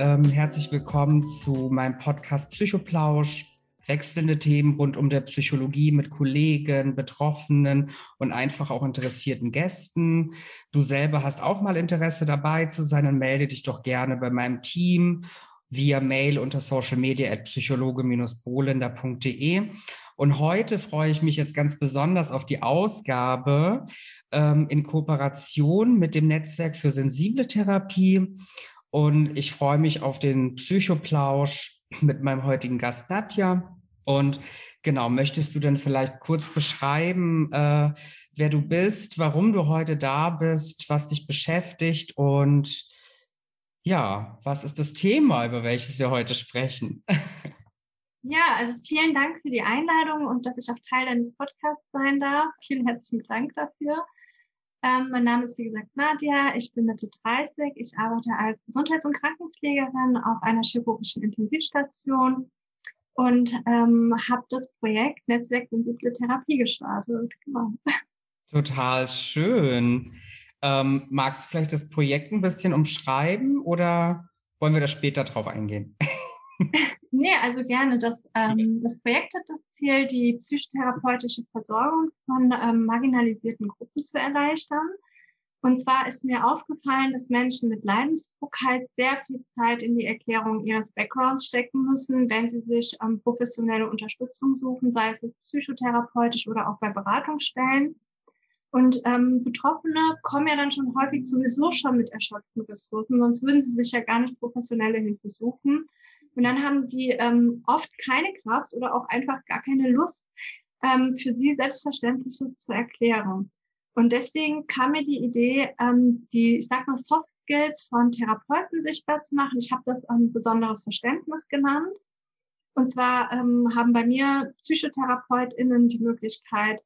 ähm, herzlich willkommen zu meinem Podcast Psychoplausch. Wechselnde Themen rund um der Psychologie mit Kollegen, Betroffenen und einfach auch interessierten Gästen. Du selber hast auch mal Interesse dabei zu sein, dann melde dich doch gerne bei meinem Team via Mail unter socialmedia at psychologe-bolender.de. Und heute freue ich mich jetzt ganz besonders auf die Ausgabe ähm, in Kooperation mit dem Netzwerk für sensible Therapie. Und ich freue mich auf den Psychoplausch mit meinem heutigen Gast Nadja. Und genau, möchtest du denn vielleicht kurz beschreiben, äh, wer du bist, warum du heute da bist, was dich beschäftigt und ja, was ist das Thema, über welches wir heute sprechen? Ja, also vielen Dank für die Einladung und dass ich auch Teil deines Podcasts sein darf. Vielen herzlichen Dank dafür. Ähm, mein Name ist wie gesagt Nadia, ich bin Mitte 30, ich arbeite als Gesundheits- und Krankenpflegerin auf einer chirurgischen Intensivstation und ähm, habe das Projekt Netzwerk Sensible Therapie gestartet. Genau. Total schön. Ähm, magst du vielleicht das Projekt ein bisschen umschreiben oder wollen wir da später drauf eingehen? Nee, also gerne. Das, ähm, das Projekt hat das Ziel, die psychotherapeutische Versorgung von ähm, marginalisierten Gruppen zu erleichtern. Und zwar ist mir aufgefallen, dass Menschen mit Leidensdruck halt sehr viel Zeit in die Erklärung ihres Backgrounds stecken müssen, wenn sie sich ähm, professionelle Unterstützung suchen, sei es psychotherapeutisch oder auch bei Beratungsstellen. Und ähm, Betroffene kommen ja dann schon häufig sowieso schon mit erschöpften Ressourcen, sonst würden sie sich ja gar nicht professionelle Hilfe suchen. Und dann haben die ähm, oft keine Kraft oder auch einfach gar keine Lust, ähm, für sie Selbstverständliches zu erklären. Und deswegen kam mir die Idee, ähm, die, ich sag mal, Soft Skills von Therapeuten sichtbar zu machen. Ich habe das ähm, besonderes Verständnis genannt. Und zwar ähm, haben bei mir PsychotherapeutInnen die Möglichkeit,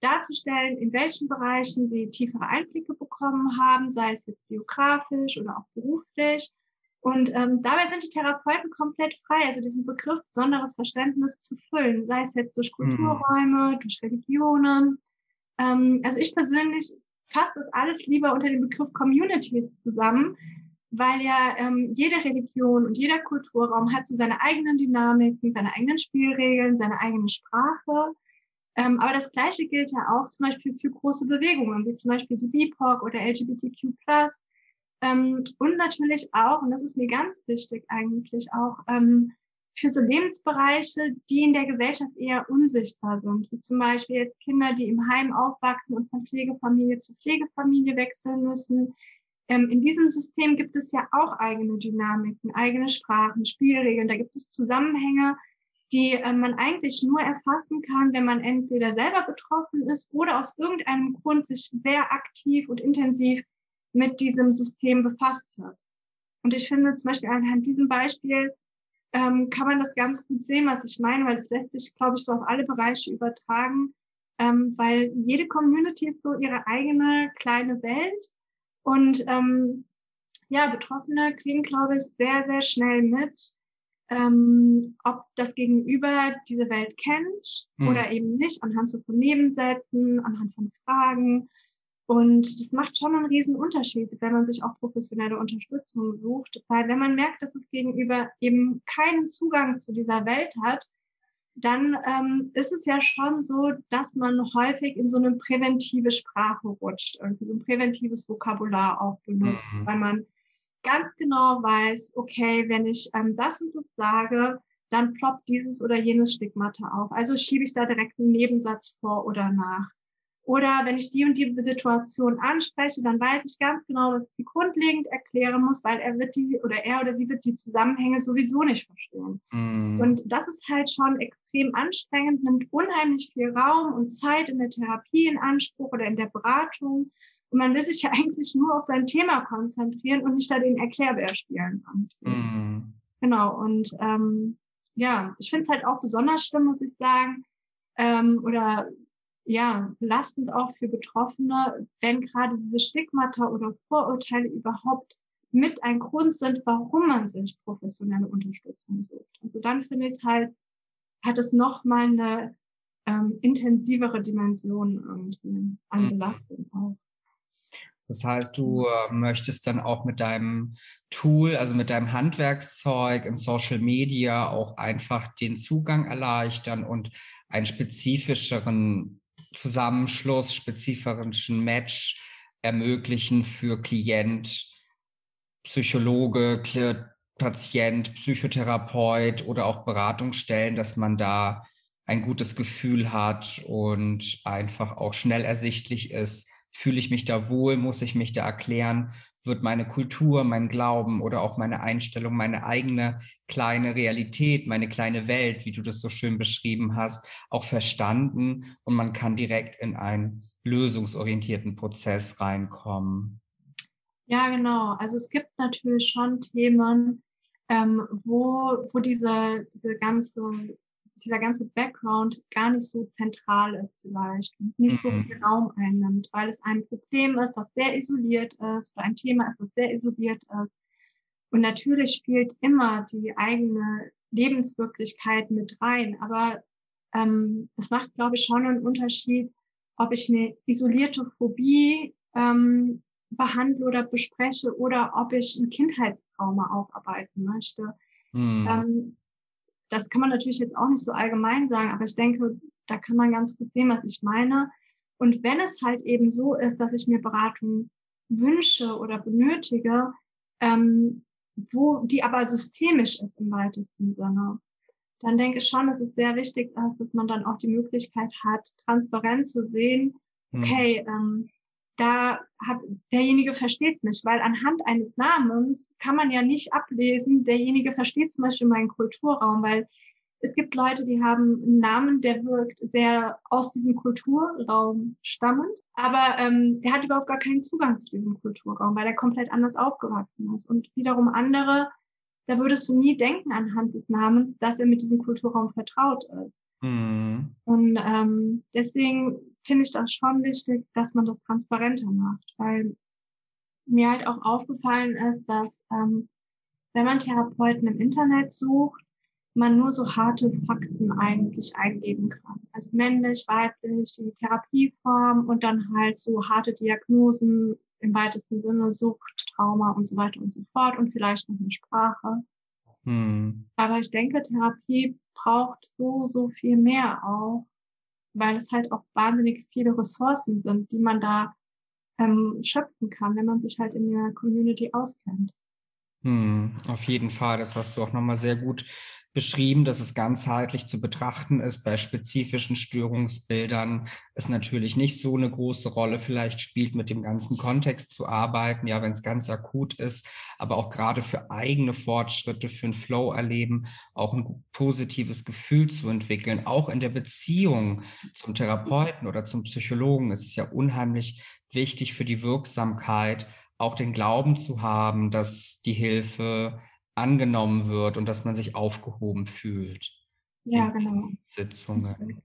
darzustellen, in welchen Bereichen sie tiefere Einblicke bekommen haben, sei es jetzt biografisch oder auch beruflich. Und ähm, dabei sind die Therapeuten komplett frei, also diesen Begriff besonderes Verständnis zu füllen, sei es jetzt durch mhm. Kulturräume, durch Religionen. Ähm, also ich persönlich fasse das alles lieber unter dem Begriff Communities zusammen, weil ja ähm, jede Religion und jeder Kulturraum hat so seine eigenen Dynamiken, seine eigenen Spielregeln, seine eigene Sprache. Ähm, aber das Gleiche gilt ja auch zum Beispiel für große Bewegungen, wie zum Beispiel die BIPOC oder LGBTQ+. Ähm, und natürlich auch, und das ist mir ganz wichtig eigentlich auch, ähm, für so Lebensbereiche, die in der Gesellschaft eher unsichtbar sind, wie zum Beispiel jetzt Kinder, die im Heim aufwachsen und von Pflegefamilie zu Pflegefamilie wechseln müssen. Ähm, in diesem System gibt es ja auch eigene Dynamiken, eigene Sprachen, Spielregeln, da gibt es Zusammenhänge, die äh, man eigentlich nur erfassen kann, wenn man entweder selber betroffen ist oder aus irgendeinem Grund sich sehr aktiv und intensiv mit diesem System befasst hat. Und ich finde zum Beispiel anhand diesem Beispiel ähm, kann man das ganz gut sehen, was ich meine, weil das lässt sich, glaube ich, so auf alle Bereiche übertragen, ähm, weil jede Community ist so ihre eigene kleine Welt und ähm, ja, Betroffene kriegen, glaube ich, sehr, sehr schnell mit, ähm, ob das Gegenüber diese Welt kennt mhm. oder eben nicht, anhand so von Nebensätzen, anhand von Fragen. Und das macht schon einen riesen Unterschied, wenn man sich auch professionelle Unterstützung sucht, weil wenn man merkt, dass das Gegenüber eben keinen Zugang zu dieser Welt hat, dann ähm, ist es ja schon so, dass man häufig in so eine präventive Sprache rutscht, irgendwie so ein präventives Vokabular auch benutzt, mhm. weil man ganz genau weiß, okay, wenn ich ähm, das und das sage, dann ploppt dieses oder jenes Stigmata auf. Also schiebe ich da direkt einen Nebensatz vor oder nach. Oder wenn ich die und die Situation anspreche, dann weiß ich ganz genau, dass ich sie grundlegend erklären muss, weil er wird die oder er oder sie wird die Zusammenhänge sowieso nicht verstehen. Mm. Und das ist halt schon extrem anstrengend, nimmt unheimlich viel Raum und Zeit in der Therapie in Anspruch oder in der Beratung. Und man will sich ja eigentlich nur auf sein Thema konzentrieren und nicht da den Erklärbär spielen. Mm. Genau. Und ähm, ja, ich finde es halt auch besonders schlimm, muss ich sagen. Ähm, oder ja, belastend auch für Betroffene, wenn gerade diese Stigmata oder Vorurteile überhaupt mit ein Grund sind, warum man sich professionelle Unterstützung sucht. Also dann finde ich es halt, hat es nochmal eine ähm, intensivere Dimension irgendwie an mhm. Belastung auch. Das heißt, du äh, möchtest dann auch mit deinem Tool, also mit deinem Handwerkszeug in Social Media auch einfach den Zugang erleichtern und einen spezifischeren Zusammenschluss, spezifischen Match ermöglichen für Klient, Psychologe, Patient, Psychotherapeut oder auch Beratungsstellen, dass man da ein gutes Gefühl hat und einfach auch schnell ersichtlich ist, fühle ich mich da wohl, muss ich mich da erklären, wird meine Kultur, mein Glauben oder auch meine Einstellung, meine eigene kleine Realität, meine kleine Welt, wie du das so schön beschrieben hast, auch verstanden und man kann direkt in einen lösungsorientierten Prozess reinkommen. Ja, genau. Also es gibt natürlich schon Themen, ähm, wo, wo diese, diese ganze dieser ganze Background gar nicht so zentral ist vielleicht und nicht so mhm. viel Raum einnimmt, weil es ein Problem ist, das sehr isoliert ist oder ein Thema ist, das sehr isoliert ist. Und natürlich spielt immer die eigene Lebenswirklichkeit mit rein, aber ähm, es macht, glaube ich, schon einen Unterschied, ob ich eine isolierte Phobie ähm, behandle oder bespreche oder ob ich ein Kindheitstrauma aufarbeiten möchte. Mhm. Ähm, das kann man natürlich jetzt auch nicht so allgemein sagen, aber ich denke, da kann man ganz gut sehen, was ich meine. Und wenn es halt eben so ist, dass ich mir Beratung wünsche oder benötige, ähm, wo die aber systemisch ist im weitesten Sinne, dann denke ich schon, dass es sehr wichtig ist, dass man dann auch die Möglichkeit hat, transparent zu sehen, hm. okay, ähm, da hat derjenige versteht mich, weil anhand eines Namens kann man ja nicht ablesen, derjenige versteht zum Beispiel meinen Kulturraum, weil es gibt Leute, die haben einen Namen, der wirkt sehr aus diesem Kulturraum stammend, aber ähm, der hat überhaupt gar keinen Zugang zu diesem Kulturraum, weil er komplett anders aufgewachsen ist. Und wiederum andere, da würdest du nie denken anhand des Namens, dass er mit diesem Kulturraum vertraut ist. Mhm. Und ähm, deswegen finde ich das schon wichtig, dass man das transparenter macht, weil mir halt auch aufgefallen ist, dass ähm, wenn man Therapeuten im Internet sucht, man nur so harte Fakten eigentlich eingeben kann. Also männlich, weiblich, die Therapieform und dann halt so harte Diagnosen im weitesten Sinne, Sucht, Trauma und so weiter und so fort und vielleicht noch eine Sprache. Hm. Aber ich denke, Therapie braucht so, so viel mehr auch, weil es halt auch wahnsinnig viele Ressourcen sind, die man da ähm, schöpfen kann, wenn man sich halt in der Community auskennt. Hm, auf jeden Fall, das hast du auch nochmal sehr gut beschrieben, dass es ganzheitlich zu betrachten ist. Bei spezifischen Störungsbildern es natürlich nicht so eine große Rolle. Vielleicht spielt, mit dem ganzen Kontext zu arbeiten, ja, wenn es ganz akut ist, aber auch gerade für eigene Fortschritte, für ein Flow erleben, auch ein positives Gefühl zu entwickeln, auch in der Beziehung zum Therapeuten oder zum Psychologen ist es ja unheimlich wichtig für die Wirksamkeit, auch den Glauben zu haben, dass die Hilfe angenommen wird und dass man sich aufgehoben fühlt. Ja, genau. Sitzungen.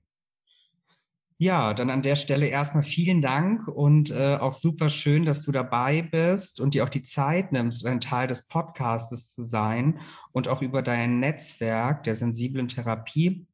Ja, dann an der Stelle erstmal vielen Dank und äh, auch super schön, dass du dabei bist und dir auch die Zeit nimmst, ein Teil des Podcastes zu sein und auch über dein Netzwerk der sensiblen Therapie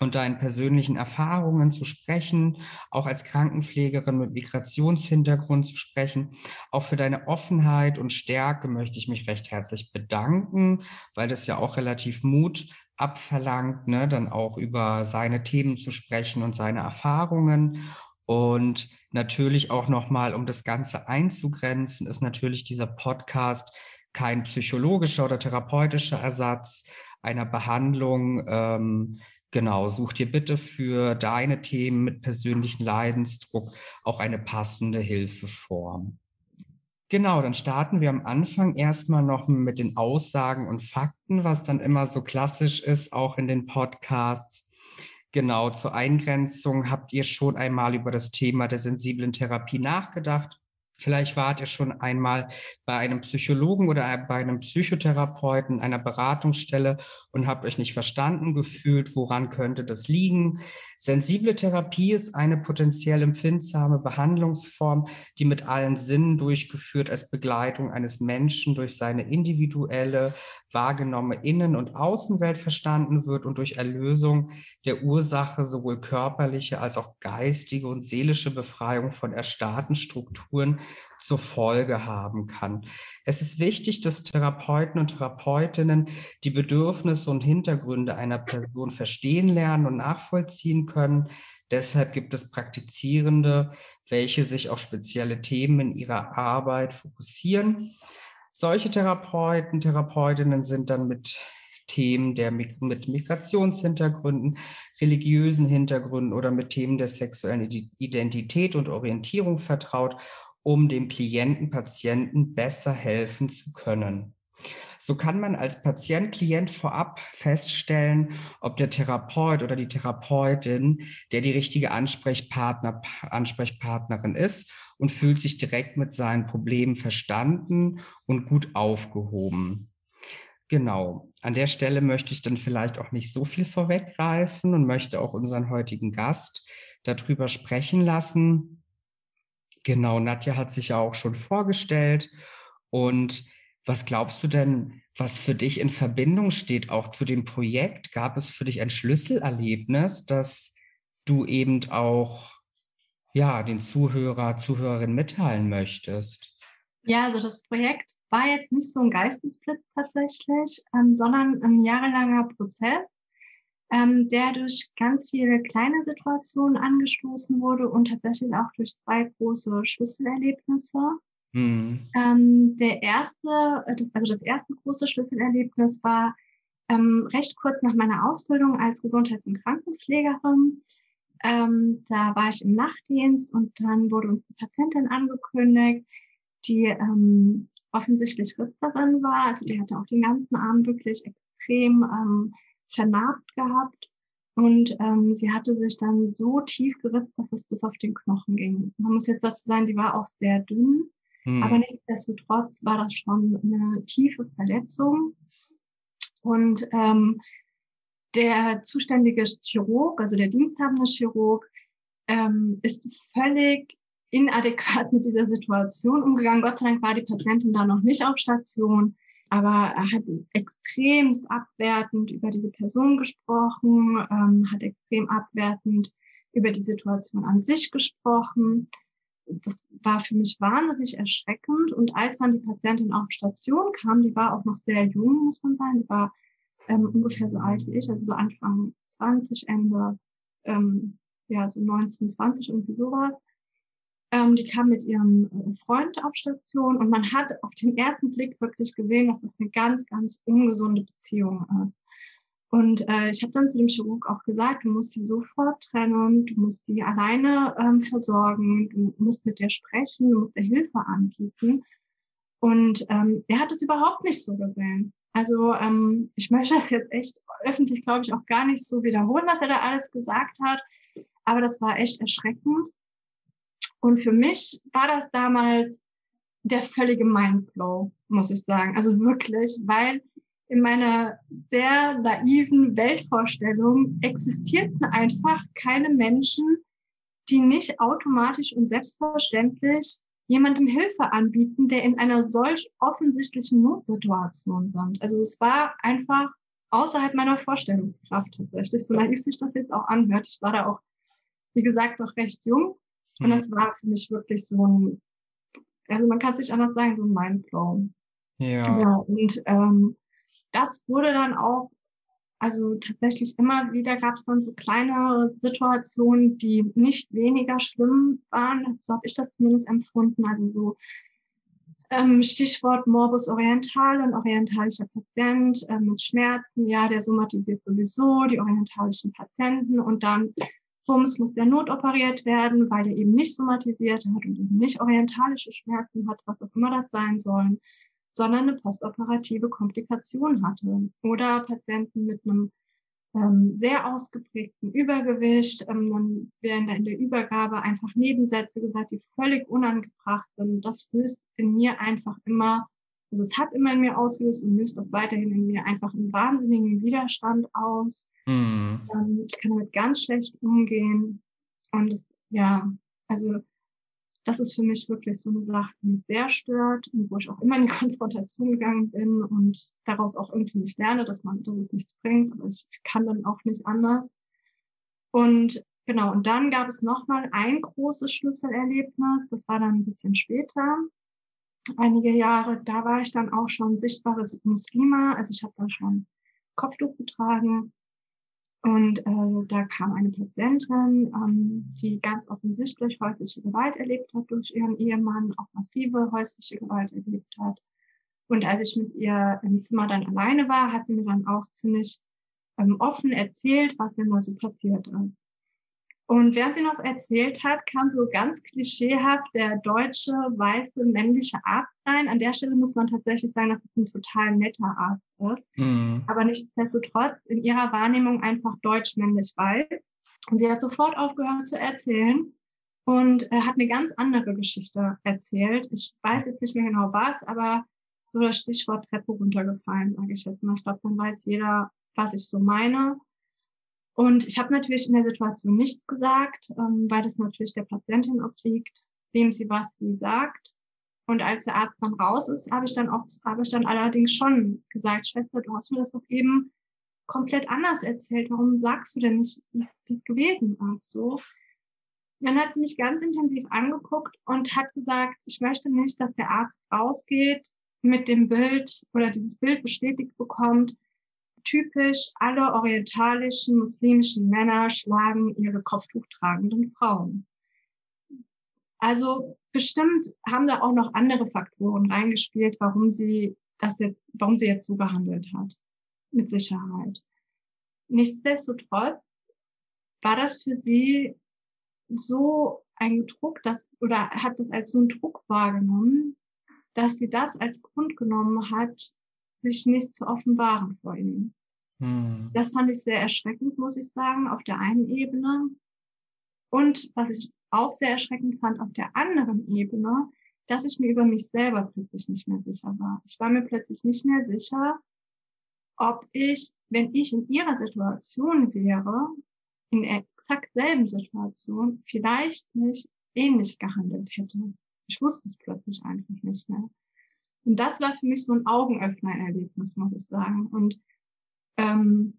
und deinen persönlichen Erfahrungen zu sprechen, auch als Krankenpflegerin mit Migrationshintergrund zu sprechen. Auch für deine Offenheit und Stärke möchte ich mich recht herzlich bedanken, weil das ja auch relativ Mut abverlangt, ne, dann auch über seine Themen zu sprechen und seine Erfahrungen. Und natürlich auch nochmal, um das Ganze einzugrenzen, ist natürlich dieser Podcast kein psychologischer oder therapeutischer Ersatz einer Behandlung. Ähm, Genau, such dir bitte für deine Themen mit persönlichen Leidensdruck auch eine passende Hilfeform. Genau, dann starten wir am Anfang erstmal noch mit den Aussagen und Fakten, was dann immer so klassisch ist, auch in den Podcasts. Genau, zur Eingrenzung habt ihr schon einmal über das Thema der sensiblen Therapie nachgedacht. Vielleicht wart ihr schon einmal bei einem Psychologen oder bei einem Psychotherapeuten, einer Beratungsstelle und habt euch nicht verstanden gefühlt. Woran könnte das liegen? Sensible Therapie ist eine potenziell empfindsame Behandlungsform, die mit allen Sinnen durchgeführt als Begleitung eines Menschen durch seine individuelle, wahrgenommene Innen- und Außenwelt verstanden wird und durch Erlösung der Ursache sowohl körperliche als auch geistige und seelische Befreiung von erstarrten Strukturen zur Folge haben kann. Es ist wichtig, dass Therapeuten und Therapeutinnen die Bedürfnisse und Hintergründe einer Person verstehen lernen und nachvollziehen können. Deshalb gibt es Praktizierende, welche sich auf spezielle Themen in ihrer Arbeit fokussieren. Solche Therapeuten, Therapeutinnen sind dann mit Themen der mit Migrationshintergründen, religiösen Hintergründen oder mit Themen der sexuellen Identität und Orientierung vertraut, um dem Klienten, Patienten besser helfen zu können. So kann man als Patient, Klient vorab feststellen, ob der Therapeut oder die Therapeutin, der die richtige Ansprechpartner, Ansprechpartnerin ist und fühlt sich direkt mit seinen Problemen verstanden und gut aufgehoben. Genau. An der Stelle möchte ich dann vielleicht auch nicht so viel vorweggreifen und möchte auch unseren heutigen Gast darüber sprechen lassen. Genau, Nadja hat sich ja auch schon vorgestellt und was glaubst du denn, was für dich in Verbindung steht auch zu dem Projekt? Gab es für dich ein Schlüsselerlebnis, das du eben auch ja, den Zuhörer, Zuhörerinnen mitteilen möchtest? Ja, also das Projekt war jetzt nicht so ein Geistesblitz tatsächlich, ähm, sondern ein jahrelanger Prozess, ähm, der durch ganz viele kleine Situationen angestoßen wurde und tatsächlich auch durch zwei große Schlüsselerlebnisse. Mhm. Ähm, der erste, äh, das, also das erste große Schlüsselerlebnis war ähm, recht kurz nach meiner Ausbildung als Gesundheits- und Krankenpflegerin. Ähm, da war ich im Nachtdienst und dann wurde uns die Patientin angekündigt, die ähm, offensichtlich Ritzerin war. Also die hatte auch den ganzen Arm wirklich extrem ähm, vernarbt gehabt. Und ähm, sie hatte sich dann so tief geritzt, dass es bis auf den Knochen ging. Man muss jetzt dazu sagen, die war auch sehr dünn. Hm. Aber nichtsdestotrotz war das schon eine tiefe Verletzung. Und ähm, der zuständige Chirurg, also der diensthabende Chirurg, ähm, ist völlig inadäquat mit dieser Situation umgegangen. Gott sei Dank war die Patientin da noch nicht auf Station, aber er hat extremst abwertend über diese Person gesprochen, ähm, hat extrem abwertend über die Situation an sich gesprochen das war für mich wahnsinnig erschreckend. Und als dann die Patientin auf Station kam, die war auch noch sehr jung, muss man sagen, die war ähm, ungefähr so alt wie ich, also so Anfang 20, Ende, ähm, ja, so 19, 20, irgendwie sowas. Ähm, die kam mit ihrem äh, Freund auf Station und man hat auf den ersten Blick wirklich gesehen, dass das eine ganz, ganz ungesunde Beziehung ist. Und äh, ich habe dann zu dem Chirurg auch gesagt, du musst sie sofort trennen, du musst die alleine ähm, versorgen, du musst mit der sprechen, du musst ihr Hilfe anbieten. Und ähm, er hat es überhaupt nicht so gesehen. Also ähm, ich möchte das jetzt echt öffentlich, glaube ich, auch gar nicht so wiederholen, was er da alles gesagt hat. Aber das war echt erschreckend. Und für mich war das damals der völlige Mindblow, muss ich sagen. Also wirklich, weil in meiner sehr naiven Weltvorstellung existierten einfach keine Menschen, die nicht automatisch und selbstverständlich jemandem Hilfe anbieten, der in einer solch offensichtlichen Notsituation sind. Also es war einfach außerhalb meiner Vorstellungskraft tatsächlich, so naiv sich das jetzt auch anhört. Ich war da auch, wie gesagt, noch recht jung und das mhm. war für mich wirklich so ein, also man kann es nicht anders sagen, so ein Mindblow. Ja. ja und ähm, das wurde dann auch, also tatsächlich immer wieder gab es dann so kleine Situationen, die nicht weniger schlimm waren. So habe ich das zumindest empfunden. Also so ähm, Stichwort Morbus oriental, ein orientalischer Patient äh, mit Schmerzen, ja, der somatisiert sowieso die orientalischen Patienten und dann Bums muss der notoperiert werden, weil er eben nicht somatisiert hat und eben nicht orientalische Schmerzen hat, was auch immer das sein sollen sondern eine postoperative Komplikation hatte. Oder Patienten mit einem ähm, sehr ausgeprägten Übergewicht. Ähm, dann werden da in der Übergabe einfach Nebensätze gesagt, die völlig unangebracht sind. Das löst in mir einfach immer, also es hat immer in mir ausgelöst und löst auch weiterhin in mir einfach einen wahnsinnigen Widerstand aus. Mhm. Ähm, ich kann damit ganz schlecht umgehen. Und es, ja, also das ist für mich wirklich so eine Sache, die mich sehr stört und wo ich auch immer in die Konfrontation gegangen bin und daraus auch irgendwie nicht lerne, dass man, dass es nichts bringt, aber ich kann dann auch nicht anders. Und genau, und dann gab es nochmal ein großes Schlüsselerlebnis, das war dann ein bisschen später, einige Jahre, da war ich dann auch schon sichtbares Muslima, also ich habe dann schon Kopftuch getragen und äh, da kam eine Patientin, ähm, die ganz offensichtlich häusliche Gewalt erlebt hat durch ihren Ehemann, auch massive häusliche Gewalt erlebt hat. Und als ich mit ihr im Zimmer dann alleine war, hat sie mir dann auch ziemlich ähm, offen erzählt, was ihr mal so passiert ist. Und während sie noch erzählt hat, kam so ganz klischeehaft der deutsche, weiße, männliche Arzt rein. An der Stelle muss man tatsächlich sagen, dass es ein total netter Arzt ist. Mhm. Aber nichtsdestotrotz in ihrer Wahrnehmung einfach deutsch-männlich weiß. Und sie hat sofort aufgehört zu erzählen und äh, hat eine ganz andere Geschichte erzählt. Ich weiß jetzt nicht mehr genau was, aber so das Stichwort Treppe runtergefallen, sage ich jetzt mal. Ich glaube, dann weiß jeder, was ich so meine. Und ich habe natürlich in der Situation nichts gesagt, ähm, weil das natürlich der Patientin obliegt, wem sie was wie sagt. Und als der Arzt dann raus ist, habe ich dann auch, habe ich dann allerdings schon gesagt, Schwester, du hast mir das doch eben komplett anders erzählt. Warum sagst du denn nicht, wie es gewesen ist? So. Dann hat sie mich ganz intensiv angeguckt und hat gesagt, ich möchte nicht, dass der Arzt rausgeht mit dem Bild oder dieses Bild bestätigt bekommt, typisch alle orientalischen muslimischen Männer schlagen ihre kopftuchtragenden Frauen. Also bestimmt haben da auch noch andere Faktoren reingespielt, warum sie das jetzt, warum sie jetzt so behandelt hat. Mit Sicherheit. Nichtsdestotrotz war das für sie so ein Druck, dass, oder hat das als so einen Druck wahrgenommen, dass sie das als Grund genommen hat, sich nicht zu offenbaren vor ihm. Hm. Das fand ich sehr erschreckend, muss ich sagen, auf der einen Ebene. Und was ich auch sehr erschreckend fand auf der anderen Ebene, dass ich mir über mich selber plötzlich nicht mehr sicher war. Ich war mir plötzlich nicht mehr sicher, ob ich, wenn ich in ihrer Situation wäre, in exakt selben Situation, vielleicht nicht ähnlich gehandelt hätte. Ich wusste es plötzlich einfach nicht mehr. Und das war für mich so ein Augenöffner-Erlebnis, muss ich sagen. Und ähm,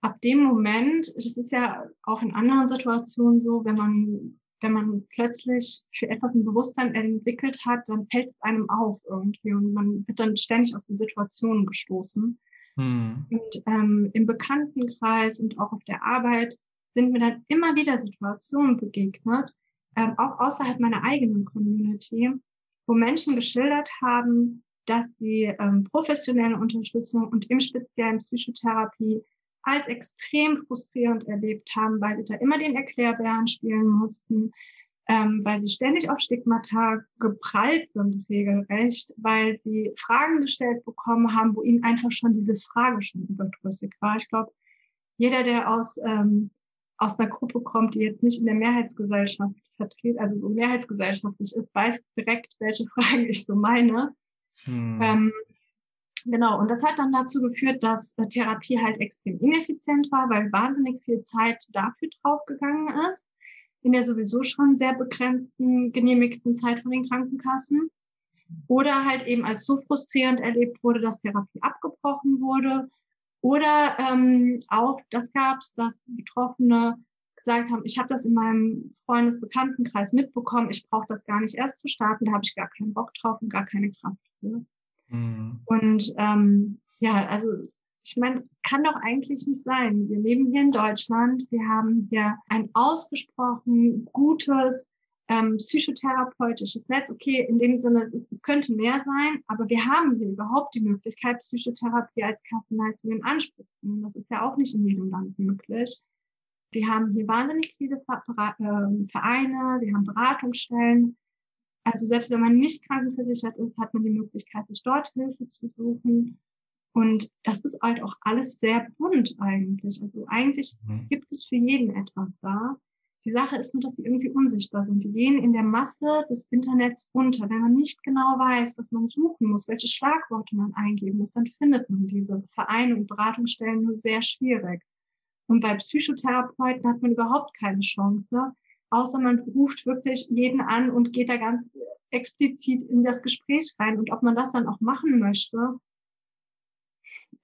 ab dem Moment, das ist ja auch in anderen Situationen so, wenn man, wenn man plötzlich für etwas ein Bewusstsein entwickelt hat, dann fällt es einem auf irgendwie und man wird dann ständig auf die Situationen gestoßen. Hm. Und ähm, im Bekanntenkreis und auch auf der Arbeit sind mir dann immer wieder Situationen begegnet, ähm, auch außerhalb meiner eigenen Community, wo Menschen geschildert haben, dass sie ähm, professionelle Unterstützung und im speziellen Psychotherapie als extrem frustrierend erlebt haben, weil sie da immer den Erklärbären spielen mussten, ähm, weil sie ständig auf Stigmata geprallt sind, regelrecht, weil sie Fragen gestellt bekommen haben, wo ihnen einfach schon diese Frage schon überdrüssig war. Ich glaube, jeder, der aus, ähm, aus einer Gruppe kommt, die jetzt nicht in der Mehrheitsgesellschaft vertritt, also so mehrheitsgesellschaftlich ist, weiß direkt, welche Fragen ich so meine. Hm. Ähm, genau, und das hat dann dazu geführt, dass äh, Therapie halt extrem ineffizient war, weil wahnsinnig viel Zeit dafür draufgegangen ist, in der sowieso schon sehr begrenzten, genehmigten Zeit von den Krankenkassen. Oder halt eben als so frustrierend erlebt wurde, dass Therapie abgebrochen wurde. Oder ähm, auch das gab es, dass Betroffene gesagt haben, ich habe das in meinem Freundesbekanntenkreis mitbekommen, ich brauche das gar nicht erst zu starten, da habe ich gar keinen Bock drauf und gar keine Kraft für. Mhm. Und ähm, ja, also ich meine, es kann doch eigentlich nicht sein. Wir leben hier in Deutschland, wir haben hier ein ausgesprochen gutes ähm, psychotherapeutisches Netz. Okay, in dem Sinne, es, ist, es könnte mehr sein, aber wir haben hier überhaupt die Möglichkeit, Psychotherapie als Kassenleistung in Anspruch zu nehmen. Das ist ja auch nicht in jedem Land möglich. Wir haben hier wahnsinnig viele ähm, Vereine, wir haben Beratungsstellen. Also selbst wenn man nicht krankenversichert ist, hat man die Möglichkeit, sich dort Hilfe zu suchen. Und das ist halt auch alles sehr bunt eigentlich. Also eigentlich mhm. gibt es für jeden etwas da. Die Sache ist nur, dass sie irgendwie unsichtbar sind. Die gehen in der Masse des Internets unter. Wenn man nicht genau weiß, was man suchen muss, welche Schlagworte man eingeben muss, dann findet man diese Vereine und Beratungsstellen nur sehr schwierig. Und bei Psychotherapeuten hat man überhaupt keine Chance, außer man ruft wirklich jeden an und geht da ganz explizit in das Gespräch rein. Und ob man das dann auch machen möchte,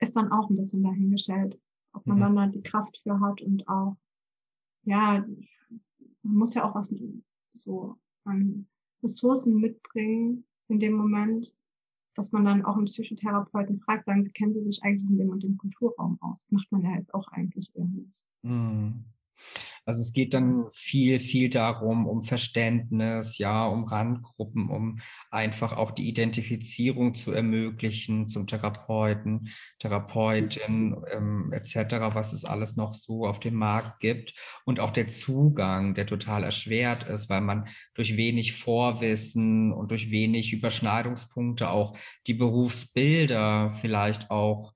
ist dann auch ein bisschen dahingestellt, ob man mhm. dann da die Kraft für hat und auch, ja, man muss ja auch was so an Ressourcen mitbringen in dem Moment, dass man dann auch einen Psychotherapeuten fragt, sagen Sie, kennen Sie sich eigentlich in dem und dem Kulturraum aus? Macht man ja jetzt auch eigentlich irgendwie. Mhm. Also es geht dann viel, viel darum, um Verständnis, ja, um Randgruppen, um einfach auch die Identifizierung zu ermöglichen zum Therapeuten, Therapeutin ähm, etc., was es alles noch so auf dem Markt gibt und auch der Zugang, der total erschwert ist, weil man durch wenig Vorwissen und durch wenig Überschneidungspunkte auch die Berufsbilder vielleicht auch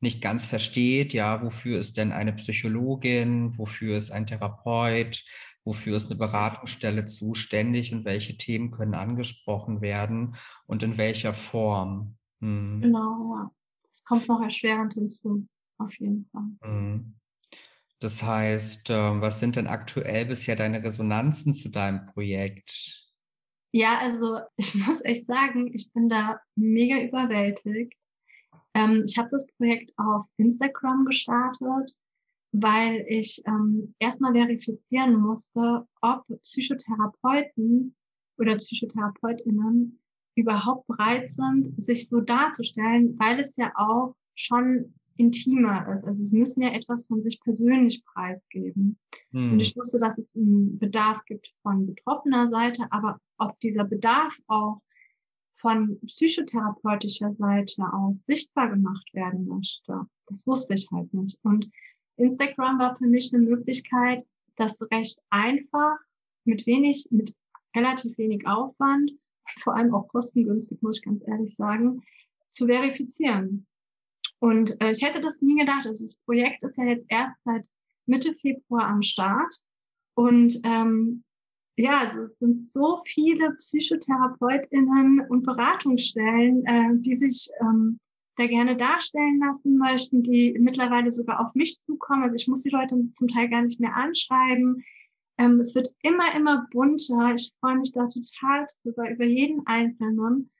nicht ganz versteht, ja, wofür ist denn eine Psychologin, wofür ist ein Therapeut, wofür ist eine Beratungsstelle zuständig und welche Themen können angesprochen werden und in welcher Form. Hm. Genau, ja. Das kommt noch erschwerend hinzu, auf jeden Fall. Hm. Das heißt, ähm, was sind denn aktuell bisher deine Resonanzen zu deinem Projekt? Ja, also ich muss echt sagen, ich bin da mega überwältigt. Ähm, ich habe das Projekt auf Instagram gestartet, weil ich ähm, erstmal verifizieren musste, ob Psychotherapeuten oder Psychotherapeutinnen überhaupt bereit sind, sich so darzustellen, weil es ja auch schon intimer ist. Also sie müssen ja etwas von sich persönlich preisgeben. Hm. Und ich wusste, dass es einen Bedarf gibt von betroffener Seite, aber ob dieser Bedarf auch von psychotherapeutischer Seite aus sichtbar gemacht werden möchte. Das wusste ich halt nicht. Und Instagram war für mich eine Möglichkeit, das recht einfach, mit wenig, mit relativ wenig Aufwand, vor allem auch kostengünstig, muss ich ganz ehrlich sagen, zu verifizieren. Und äh, ich hätte das nie gedacht. Also das Projekt ist ja jetzt erst seit Mitte Februar am Start. Und ähm, ja, also es sind so viele PsychotherapeutInnen und Beratungsstellen, äh, die sich ähm, da gerne darstellen lassen möchten, die mittlerweile sogar auf mich zukommen. Also ich muss die Leute zum Teil gar nicht mehr anschreiben. Ähm, es wird immer, immer bunter. Ich freue mich da total drüber, über jeden Einzelnen.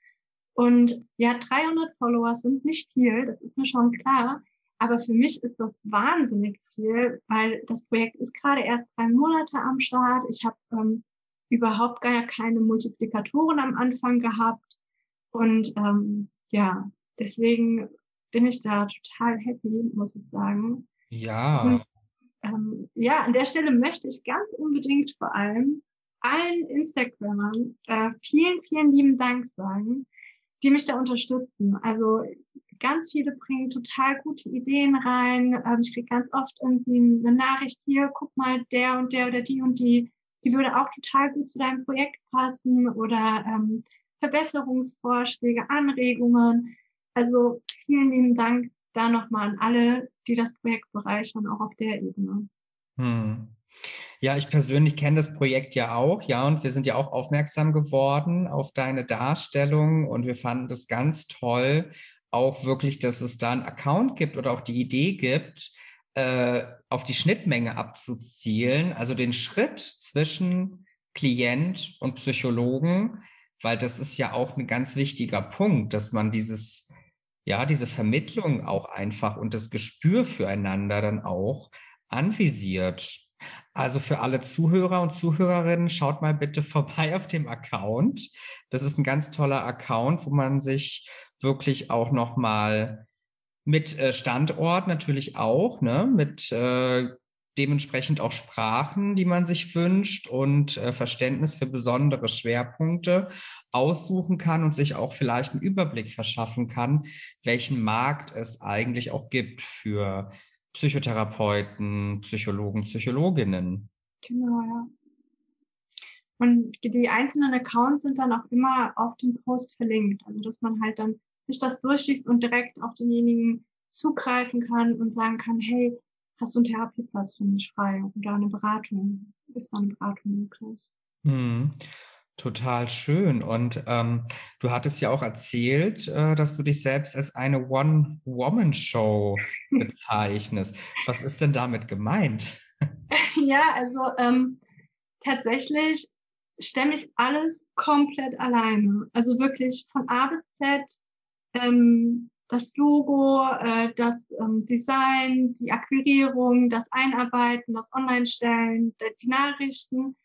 Und ja, 300 Follower sind nicht viel, das ist mir schon klar. Aber für mich ist das wahnsinnig viel, weil das Projekt ist gerade erst drei Monate am Start. Ich habe ähm, überhaupt gar keine Multiplikatoren am Anfang gehabt. Und ähm, ja, deswegen bin ich da total happy, muss ich sagen. Ja. Und, ähm, ja, an der Stelle möchte ich ganz unbedingt vor allem allen Instagrammern äh, vielen, vielen lieben Dank sagen, die mich da unterstützen. Also ganz viele bringen total gute Ideen rein. Ähm, ich kriege ganz oft irgendwie eine Nachricht hier, guck mal, der und der oder die und die, die würde auch total gut zu deinem Projekt passen oder ähm, Verbesserungsvorschläge, Anregungen. Also vielen lieben Dank da nochmal an alle, die das Projekt bereichern, auch auf der Ebene. Hm. Ja, ich persönlich kenne das Projekt ja auch, ja, und wir sind ja auch aufmerksam geworden auf deine Darstellung und wir fanden das ganz toll, auch wirklich, dass es da einen Account gibt oder auch die Idee gibt, äh, auf die Schnittmenge abzuzielen, also den Schritt zwischen Klient und Psychologen, weil das ist ja auch ein ganz wichtiger Punkt, dass man dieses, ja, diese Vermittlung auch einfach und das Gespür füreinander dann auch anvisiert. Also für alle Zuhörer und Zuhörerinnen, schaut mal bitte vorbei auf dem Account. Das ist ein ganz toller Account, wo man sich wirklich auch nochmal mit äh, Standort natürlich auch, ne? mit äh, dementsprechend auch Sprachen, die man sich wünscht und äh, Verständnis für besondere Schwerpunkte aussuchen kann und sich auch vielleicht einen Überblick verschaffen kann, welchen Markt es eigentlich auch gibt für Psychotherapeuten, Psychologen, Psychologinnen. Genau, ja. Und die einzelnen Accounts sind dann auch immer auf dem Post verlinkt. Also dass man halt dann sich das durchliest und direkt auf denjenigen zugreifen kann und sagen kann, hey, hast du einen Therapieplatz für mich frei oder eine Beratung? Ist da eine Beratung möglich? Mhm. Total schön. Und ähm, du hattest ja auch erzählt, äh, dass du dich selbst als eine One-Woman-Show bezeichnest. Was ist denn damit gemeint? ja, also ähm, tatsächlich stemme ich alles komplett alleine. Also wirklich von A bis Z, ähm, das Logo, äh, das ähm, Design, die Akquirierung, das Einarbeiten, das Online-Stellen, die Nachrichten.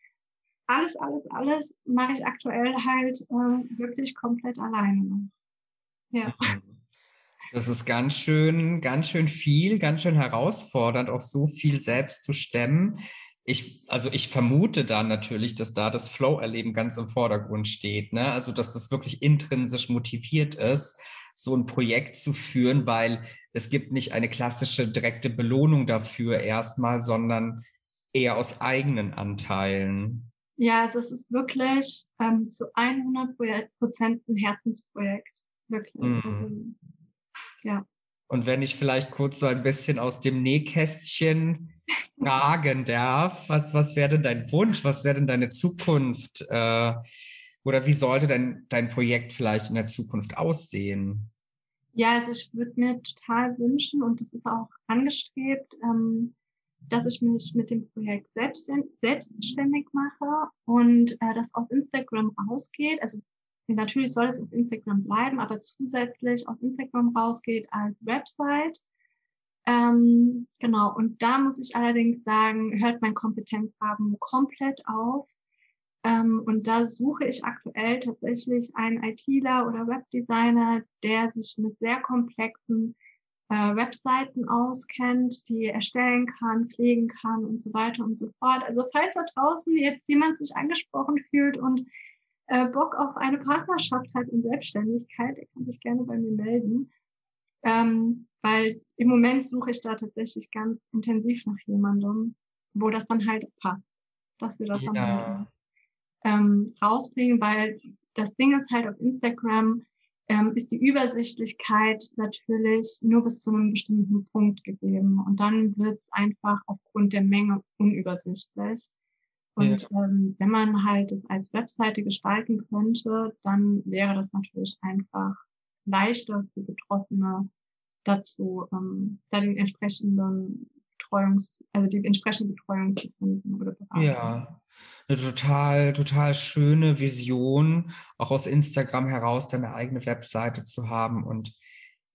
Alles, alles, alles mache ich aktuell halt äh, wirklich komplett alleine. Ja. Das ist ganz schön, ganz schön viel, ganz schön herausfordernd, auch so viel selbst zu stemmen. Ich, also ich vermute da natürlich, dass da das Flow-Erleben ganz im Vordergrund steht. Ne? Also, dass das wirklich intrinsisch motiviert ist, so ein Projekt zu führen, weil es gibt nicht eine klassische direkte Belohnung dafür erstmal, sondern eher aus eigenen Anteilen. Ja, also es ist wirklich ähm, zu 100 Prozent ein Herzensprojekt. Wirklich. Mhm. Also, ja. Und wenn ich vielleicht kurz so ein bisschen aus dem Nähkästchen fragen darf, was, was wäre denn dein Wunsch? Was wäre denn deine Zukunft? Äh, oder wie sollte dein, dein Projekt vielleicht in der Zukunft aussehen? Ja, also ich würde mir total wünschen, und das ist auch angestrebt, ähm, dass ich mich mit dem Projekt selbst, selbstständig mache und äh, das aus Instagram ausgeht. Also natürlich soll es auf Instagram bleiben, aber zusätzlich aus Instagram rausgeht als Website. Ähm, genau, und da muss ich allerdings sagen, hört mein Kompetenzrahmen komplett auf. Ähm, und da suche ich aktuell tatsächlich einen ITler oder Webdesigner, der sich mit sehr komplexen äh, Webseiten auskennt, die erstellen kann, pflegen kann und so weiter und so fort. Also falls da draußen jetzt jemand sich angesprochen fühlt und äh, Bock auf eine Partnerschaft hat in Selbstständigkeit, der kann sich gerne bei mir melden. Ähm, weil im Moment suche ich da tatsächlich ganz intensiv nach jemandem, wo das dann halt passt, dass wir das ja. dann halt, ähm, rausbringen, weil das Ding ist halt auf Instagram, ähm, ist die Übersichtlichkeit natürlich nur bis zu einem bestimmten Punkt gegeben. Und dann wird es einfach aufgrund der Menge unübersichtlich. Und ja. ähm, wenn man halt es als Webseite gestalten könnte, dann wäre das natürlich einfach leichter für Betroffene dazu, ähm, da den entsprechenden Betreuungs, also die entsprechende Betreuung zu finden oder beraten. Ja, eine total, total schöne Vision, auch aus Instagram heraus deine eigene Webseite zu haben und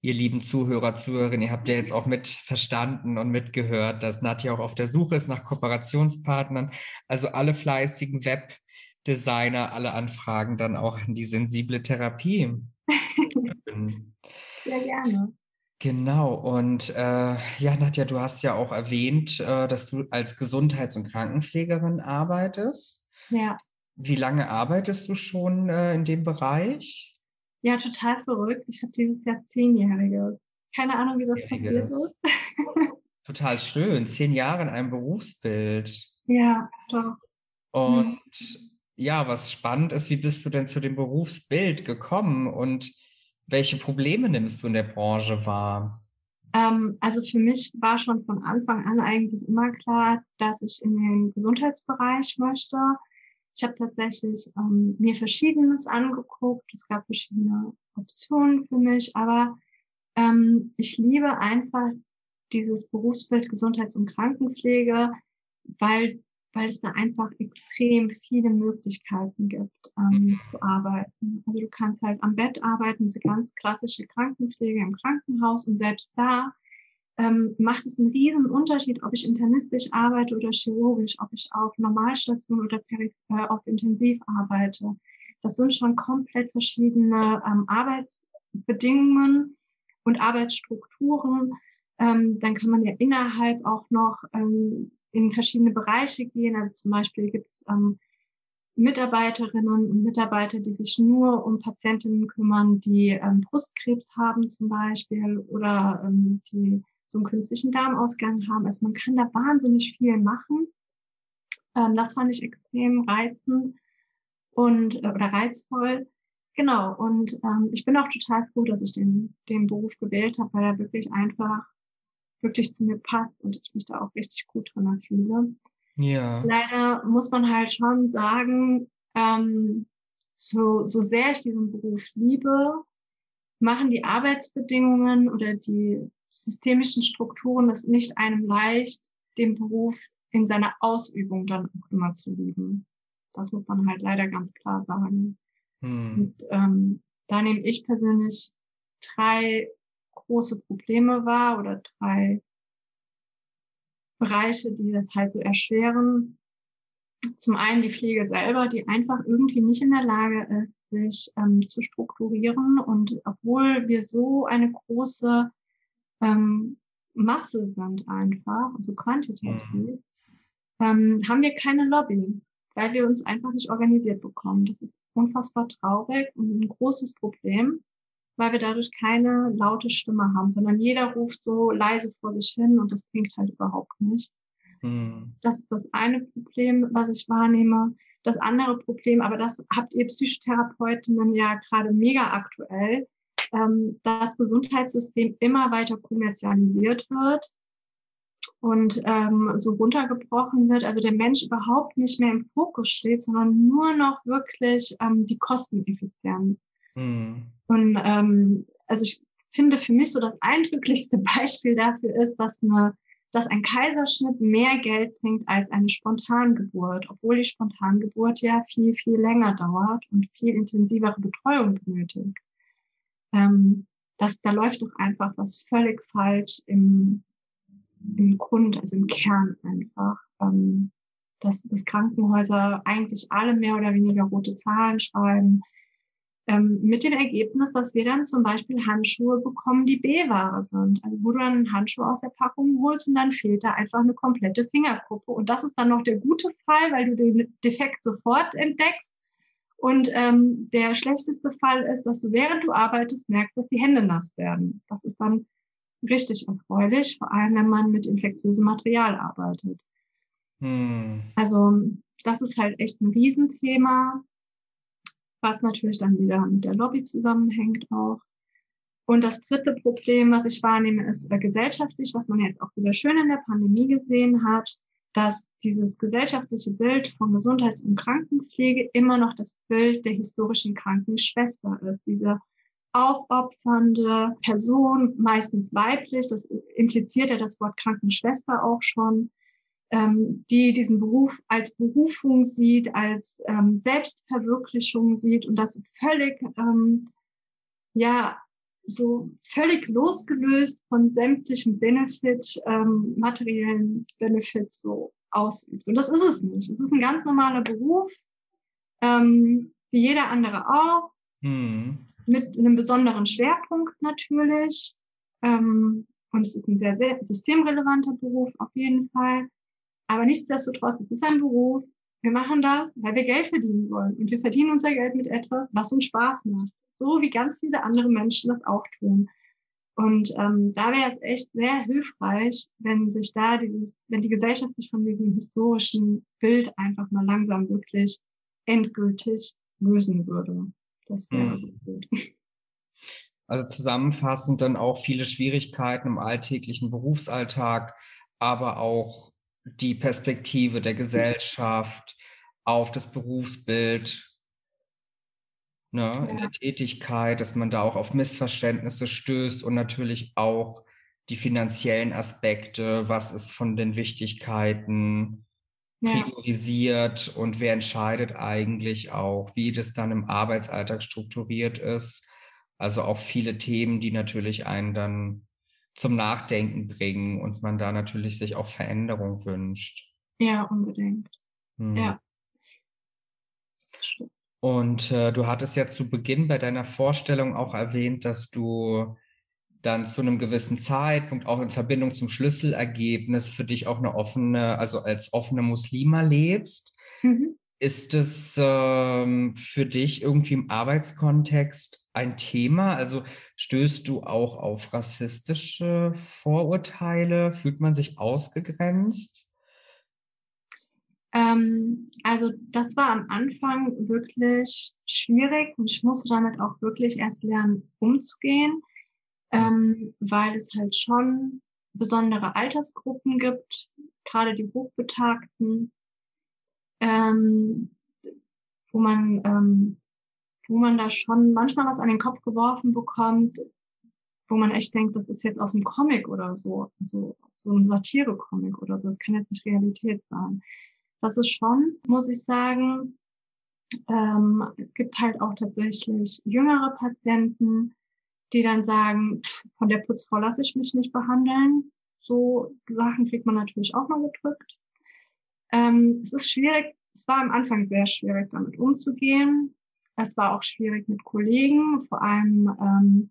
ihr lieben Zuhörer, Zuhörerinnen, ihr habt ja jetzt auch mit verstanden und mitgehört, dass Nadja auch auf der Suche ist nach Kooperationspartnern. Also alle fleißigen Webdesigner, alle Anfragen dann auch an die sensible Therapie. Sehr gerne. Genau, und äh, ja, Nadja, du hast ja auch erwähnt, äh, dass du als Gesundheits- und Krankenpflegerin arbeitest. Ja. Wie lange arbeitest du schon äh, in dem Bereich? Ja, total verrückt. Ich habe dieses Jahr Zehnjährige. Keine Ahnung, wie das passiert ist. total schön. Zehn Jahre in einem Berufsbild. Ja, doch. Und mhm. ja, was spannend ist, wie bist du denn zu dem Berufsbild gekommen und welche Probleme nimmst du in der Branche wahr? Ähm, also für mich war schon von Anfang an eigentlich immer klar, dass ich in den Gesundheitsbereich möchte. Ich habe tatsächlich ähm, mir Verschiedenes angeguckt. Es gab verschiedene Optionen für mich, aber ähm, ich liebe einfach dieses Berufsbild Gesundheits- und Krankenpflege, weil weil es da einfach extrem viele Möglichkeiten gibt ähm, mhm. zu arbeiten. Also du kannst halt am Bett arbeiten, diese ganz klassische Krankenpflege im Krankenhaus und selbst da ähm, macht es einen riesen Unterschied, ob ich internistisch arbeite oder chirurgisch, ob ich auf Normalstation oder äh, auf Intensiv arbeite. Das sind schon komplett verschiedene ähm, Arbeitsbedingungen und Arbeitsstrukturen. Ähm, dann kann man ja innerhalb auch noch ähm, in verschiedene Bereiche gehen. Also zum Beispiel gibt es ähm, Mitarbeiterinnen und Mitarbeiter, die sich nur um Patientinnen kümmern, die ähm, Brustkrebs haben zum Beispiel oder ähm, die so einen künstlichen Darmausgang haben. Also man kann da wahnsinnig viel machen. Ähm, das fand ich extrem reizend und äh, oder reizvoll. Genau. Und ähm, ich bin auch total froh, dass ich den, den Beruf gewählt habe, weil er wirklich einfach wirklich zu mir passt und ich mich da auch richtig gut drin fühle. Ja. Leider muss man halt schon sagen, ähm, so, so sehr ich diesen Beruf liebe, machen die Arbeitsbedingungen oder die systemischen Strukturen es nicht einem leicht, den Beruf in seiner Ausübung dann auch immer zu lieben. Das muss man halt leider ganz klar sagen. Hm. Und, ähm, da nehme ich persönlich drei große Probleme wahr oder drei Bereiche, die das halt so erschweren. Zum einen die Pflege selber, die einfach irgendwie nicht in der Lage ist, sich ähm, zu strukturieren. Und obwohl wir so eine große ähm, Masse sind einfach, also quantitativ, mhm. ähm, haben wir keine Lobby, weil wir uns einfach nicht organisiert bekommen. Das ist unfassbar traurig und ein großes Problem, weil wir dadurch keine laute Stimme haben, sondern jeder ruft so leise vor sich hin und das bringt halt überhaupt nichts. Mhm. Das ist das eine Problem, was ich wahrnehme. Das andere Problem, aber das habt ihr Psychotherapeutinnen ja gerade mega aktuell, ähm, das Gesundheitssystem immer weiter kommerzialisiert wird und ähm, so runtergebrochen wird, also der Mensch überhaupt nicht mehr im Fokus steht, sondern nur noch wirklich ähm, die Kosteneffizienz. Mhm. Und ähm, also ich finde für mich so das eindrücklichste Beispiel dafür ist, dass eine dass ein Kaiserschnitt mehr Geld bringt als eine Spontangeburt, obwohl die Spontangeburt ja viel, viel länger dauert und viel intensivere Betreuung benötigt. Ähm, das, da läuft doch einfach was völlig falsch im, im Grund, also im Kern einfach. Ähm, dass, dass Krankenhäuser eigentlich alle mehr oder weniger rote Zahlen schreiben, ähm, mit dem Ergebnis, dass wir dann zum Beispiel Handschuhe bekommen, die B-Ware sind. Also wo du dann einen Handschuh aus der Packung holst und dann fehlt da einfach eine komplette Fingerkuppe. Und das ist dann noch der gute Fall, weil du den Defekt sofort entdeckst. Und ähm, der schlechteste Fall ist, dass du während du arbeitest merkst, dass die Hände nass werden. Das ist dann richtig erfreulich, vor allem wenn man mit infektiösem Material arbeitet. Hm. Also das ist halt echt ein Riesenthema was natürlich dann wieder mit der Lobby zusammenhängt auch. Und das dritte Problem, was ich wahrnehme, ist äh, gesellschaftlich, was man jetzt auch wieder schön in der Pandemie gesehen hat, dass dieses gesellschaftliche Bild von Gesundheits- und Krankenpflege immer noch das Bild der historischen Krankenschwester ist. Diese aufopfernde Person, meistens weiblich, das impliziert ja das Wort Krankenschwester auch schon, ähm, die diesen Beruf als Berufung sieht, als ähm, Selbstverwirklichung sieht und das völlig, ähm, ja, so völlig losgelöst von sämtlichen Benefit, ähm, materiellen Benefits so ausübt. Und das ist es nicht. Es ist ein ganz normaler Beruf, ähm, wie jeder andere auch, hm. mit einem besonderen Schwerpunkt natürlich. Ähm, und es ist ein sehr, sehr systemrelevanter Beruf auf jeden Fall. Aber nichtsdestotrotz, es ist ein Beruf. Wir machen das, weil wir Geld verdienen wollen. Und wir verdienen unser Geld mit etwas, was uns Spaß macht. So wie ganz viele andere Menschen das auch tun. Und ähm, da wäre es echt sehr hilfreich, wenn sich da dieses, wenn die Gesellschaft sich von diesem historischen Bild einfach mal langsam wirklich endgültig lösen würde. Das wäre mhm. so gut. Also zusammenfassend dann auch viele Schwierigkeiten im alltäglichen Berufsalltag, aber auch die Perspektive der Gesellschaft auf das Berufsbild, ne, in der Tätigkeit, dass man da auch auf Missverständnisse stößt und natürlich auch die finanziellen Aspekte, was ist von den Wichtigkeiten priorisiert ja. und wer entscheidet eigentlich auch, wie das dann im Arbeitsalltag strukturiert ist. Also auch viele Themen, die natürlich einen dann zum Nachdenken bringen und man da natürlich sich auch Veränderung wünscht. Ja, unbedingt. Hm. Ja. Und äh, du hattest ja zu Beginn bei deiner Vorstellung auch erwähnt, dass du dann zu einem gewissen Zeitpunkt auch in Verbindung zum Schlüsselergebnis für dich auch eine offene, also als offene Muslima lebst. Mhm. Ist es ähm, für dich irgendwie im Arbeitskontext ein Thema? Also stößt du auch auf rassistische Vorurteile? Fühlt man sich ausgegrenzt? Ähm, also das war am Anfang wirklich schwierig und ich musste damit auch wirklich erst lernen, umzugehen, ähm, weil es halt schon besondere Altersgruppen gibt, gerade die Hochbetagten, ähm, wo man ähm, wo man da schon manchmal was an den Kopf geworfen bekommt, wo man echt denkt, das ist jetzt aus einem Comic oder so, also so ein Satire-Comic oder so. Das kann jetzt nicht Realität sein. Das ist schon, muss ich sagen, ähm, es gibt halt auch tatsächlich jüngere Patienten, die dann sagen, von der Putzfrau lasse ich mich nicht behandeln. So Sachen kriegt man natürlich auch mal gedrückt. Ähm, es ist schwierig, es war am Anfang sehr schwierig, damit umzugehen. Es war auch schwierig mit Kollegen, vor allem ähm,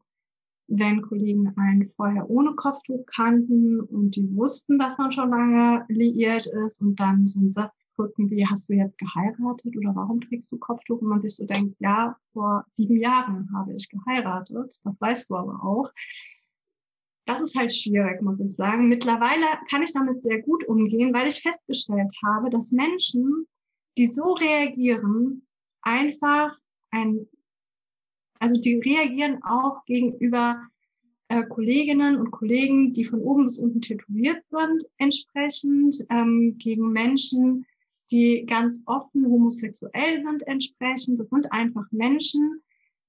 wenn Kollegen einen vorher ohne Kopftuch kannten und die wussten, dass man schon lange liiert ist und dann so einen Satz drücken wie, hast du jetzt geheiratet oder warum trägst du Kopftuch? Und man sich so denkt, ja, vor sieben Jahren habe ich geheiratet, das weißt du aber auch. Das ist halt schwierig, muss ich sagen. Mittlerweile kann ich damit sehr gut umgehen, weil ich festgestellt habe, dass Menschen, die so reagieren, einfach ein also die reagieren auch gegenüber äh, Kolleginnen und Kollegen, die von oben bis unten tätowiert sind, entsprechend, ähm, gegen Menschen, die ganz offen homosexuell sind, entsprechend. Das sind einfach Menschen,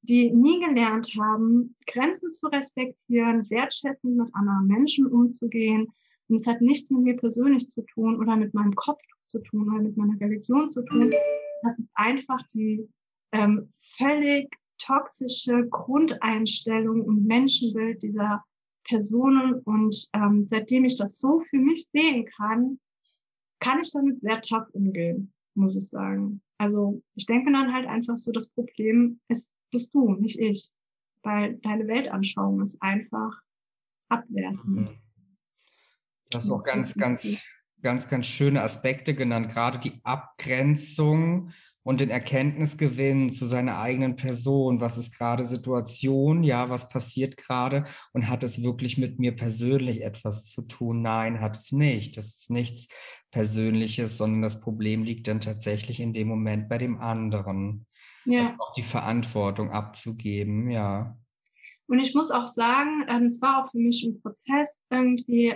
die nie gelernt haben, Grenzen zu respektieren, wertschätzend mit anderen Menschen umzugehen. Und es hat nichts mit mir persönlich zu tun oder mit meinem Kopf zu tun oder mit meiner Religion zu tun. Das ist einfach die ähm, völlig toxische Grundeinstellung und Menschenbild dieser Personen. Und ähm, seitdem ich das so für mich sehen kann, kann ich damit sehr tough umgehen, muss ich sagen. Also ich denke dann halt einfach so, das Problem ist, bist du, nicht ich. Weil deine Weltanschauung ist einfach abwertend. Mhm. Das ist auch ganz, ganz, ganz, ganz schöne Aspekte genannt. Gerade die Abgrenzung und den Erkenntnisgewinn zu seiner eigenen Person, was ist gerade Situation, ja, was passiert gerade und hat es wirklich mit mir persönlich etwas zu tun? Nein, hat es nicht. Das ist nichts Persönliches, sondern das Problem liegt dann tatsächlich in dem Moment bei dem anderen. Ja. Also auch die Verantwortung abzugeben, ja. Und ich muss auch sagen, ähm, es war auch für mich ein Prozess irgendwie,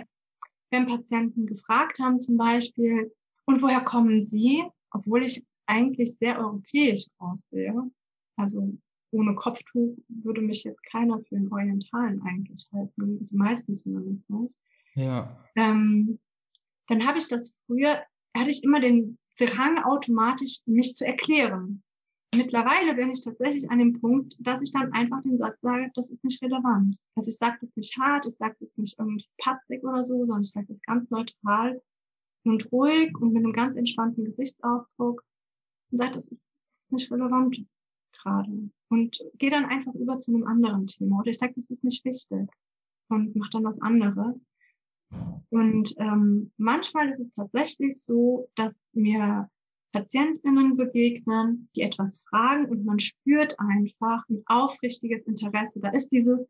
wenn Patienten gefragt haben zum Beispiel, und woher kommen Sie? Obwohl ich eigentlich sehr europäisch aussehe. Also ohne Kopftuch würde mich jetzt keiner für einen Orientalen eigentlich halten, die meisten zumindest nicht. Ja. Ähm, dann habe ich das früher, hatte ich immer den Drang automatisch, mich zu erklären. Mittlerweile bin ich tatsächlich an dem Punkt, dass ich dann einfach den Satz sage, das ist nicht relevant. Also ich sage das nicht hart, ich sage das nicht irgendwie patzig oder so, sondern ich sage das ganz neutral und ruhig und mit einem ganz entspannten Gesichtsausdruck und sagt, das ist nicht relevant gerade. Und gehe dann einfach über zu einem anderen Thema. Oder ich sage, das ist nicht wichtig und mache dann was anderes. Und ähm, manchmal ist es tatsächlich so, dass mir PatientInnen begegnen, die etwas fragen und man spürt einfach ein aufrichtiges Interesse. Da ist dieses,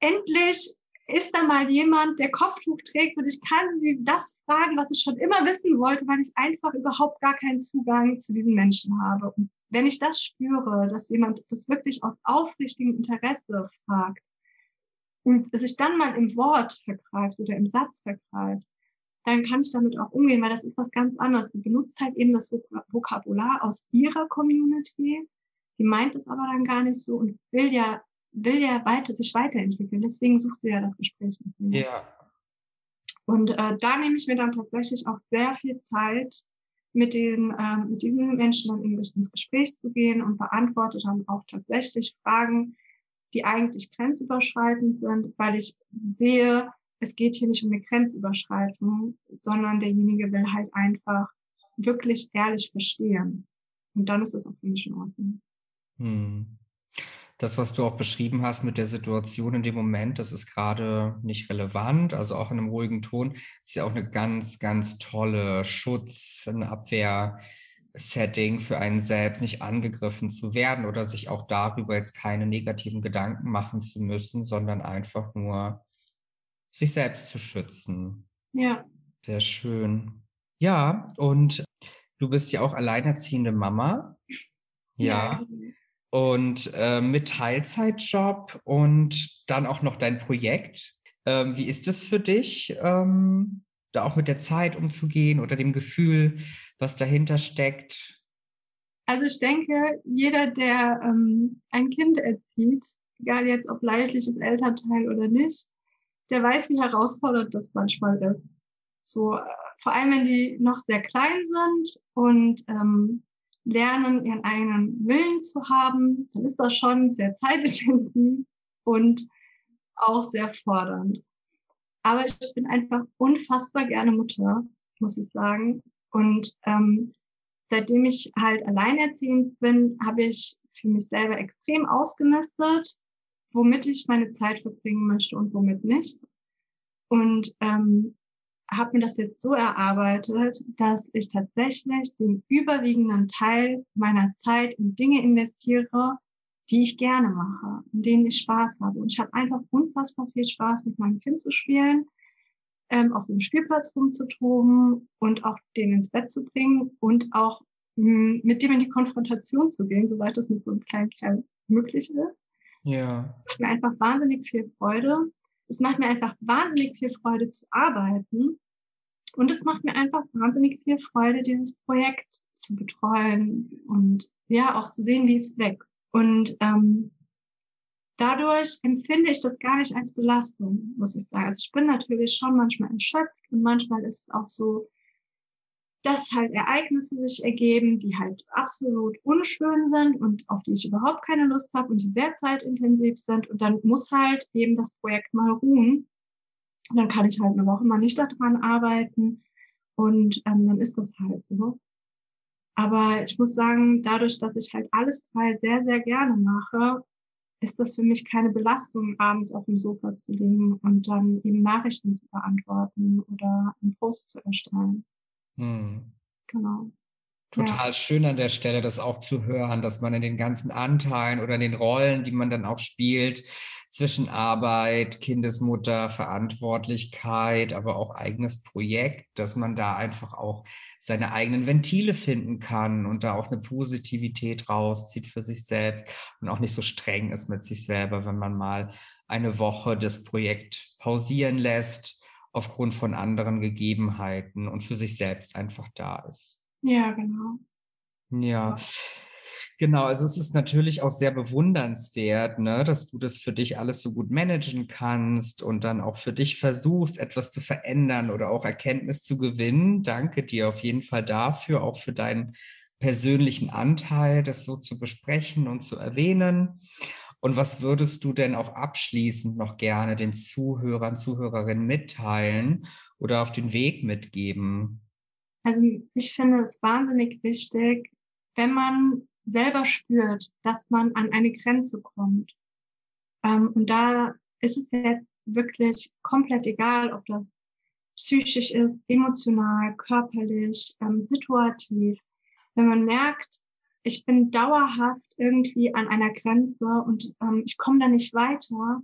endlich ist da mal jemand, der Kopftuch trägt und ich kann sie das fragen, was ich schon immer wissen wollte, weil ich einfach überhaupt gar keinen Zugang zu diesen Menschen habe. Und wenn ich das spüre, dass jemand das wirklich aus aufrichtigem Interesse fragt und sich dann mal im Wort vergreift oder im Satz vergreift, dann kann ich damit auch umgehen, weil das ist was ganz anderes. Die benutzt halt eben das Vokabular aus ihrer Community, die meint es aber dann gar nicht so und will ja will ja weiter, sich weiterentwickeln. Deswegen sucht sie ja das Gespräch mit mir. Ja. Und äh, da nehme ich mir dann tatsächlich auch sehr viel Zeit, mit, den, äh, mit diesen Menschen dann ins Gespräch zu gehen und beantworte dann auch tatsächlich Fragen, die eigentlich grenzüberschreitend sind, weil ich sehe, es geht hier nicht um eine Grenzüberschreitung, sondern derjenige will halt einfach wirklich ehrlich verstehen. Und dann ist das auch für mich in Ordnung. Hm das, was du auch beschrieben hast mit der Situation in dem Moment, das ist gerade nicht relevant, also auch in einem ruhigen Ton, ist ja auch eine ganz, ganz tolle Schutz, eine Abwehr. Setting für einen selbst nicht angegriffen zu werden oder sich auch darüber jetzt keine negativen Gedanken machen zu müssen, sondern einfach nur sich selbst zu schützen. Ja. Sehr schön. Ja, und du bist ja auch alleinerziehende Mama. Ja. ja und äh, mit Teilzeitjob und dann auch noch dein Projekt. Ähm, wie ist es für dich, ähm, da auch mit der Zeit umzugehen oder dem Gefühl, was dahinter steckt? Also ich denke, jeder, der ähm, ein Kind erzieht, egal jetzt ob leidliches Elternteil oder nicht, der weiß, wie herausfordernd das manchmal ist. So, äh, vor allem wenn die noch sehr klein sind und ähm, lernen, ihren eigenen Willen zu haben, dann ist das schon sehr zeitintensiv und auch sehr fordernd. Aber ich bin einfach unfassbar gerne Mutter, muss ich sagen. Und ähm, seitdem ich halt alleinerziehend bin, habe ich für mich selber extrem ausgemistet, womit ich meine Zeit verbringen möchte und womit nicht. Und ähm, habe mir das jetzt so erarbeitet, dass ich tatsächlich den überwiegenden Teil meiner Zeit in Dinge investiere, die ich gerne mache, in denen ich Spaß habe. Und ich habe einfach unfassbar viel Spaß, mit meinem Kind zu spielen, ähm, auf dem Spielplatz rumzutoben und auch den ins Bett zu bringen und auch mh, hm, mit dem in die Konfrontation zu gehen, soweit das mit so einem kleinen Kerl möglich ist. Ja. Macht mir einfach wahnsinnig viel Freude. Es macht mir einfach wahnsinnig viel Freude zu arbeiten. Und es macht mir einfach wahnsinnig viel Freude, dieses Projekt zu betreuen und ja, auch zu sehen, wie es wächst. Und ähm, dadurch empfinde ich das gar nicht als Belastung, muss ich sagen. Also ich bin natürlich schon manchmal erschöpft und manchmal ist es auch so, dass halt Ereignisse sich ergeben, die halt absolut unschön sind und auf die ich überhaupt keine Lust habe und die sehr zeitintensiv sind. Und dann muss halt eben das Projekt mal ruhen. Und dann kann ich halt eine Woche mal nicht daran arbeiten. Und ähm, dann ist das halt so. Aber ich muss sagen, dadurch, dass ich halt alles drei sehr, sehr gerne mache, ist das für mich keine Belastung, abends auf dem Sofa zu liegen und dann eben Nachrichten zu beantworten oder einen Post zu erstellen. Hm. Genau. Total ja. schön an der Stelle, das auch zu hören, dass man in den ganzen Anteilen oder in den Rollen, die man dann auch spielt, zwischen Arbeit, Kindesmutter, Verantwortlichkeit, aber auch eigenes Projekt, dass man da einfach auch seine eigenen Ventile finden kann und da auch eine Positivität rauszieht für sich selbst und auch nicht so streng ist mit sich selber, wenn man mal eine Woche das Projekt pausieren lässt aufgrund von anderen Gegebenheiten und für sich selbst einfach da ist. Ja, genau. Ja. Genau, also es ist natürlich auch sehr bewundernswert, ne, dass du das für dich alles so gut managen kannst und dann auch für dich versuchst, etwas zu verändern oder auch Erkenntnis zu gewinnen. Danke dir auf jeden Fall dafür, auch für deinen persönlichen Anteil, das so zu besprechen und zu erwähnen. Und was würdest du denn auch abschließend noch gerne den Zuhörern, Zuhörerinnen mitteilen oder auf den Weg mitgeben? Also ich finde es wahnsinnig wichtig, wenn man selber spürt, dass man an eine Grenze kommt. Ähm, und da ist es jetzt wirklich komplett egal, ob das psychisch ist, emotional, körperlich, ähm, situativ. Wenn man merkt, ich bin dauerhaft irgendwie an einer Grenze und ähm, ich komme da nicht weiter,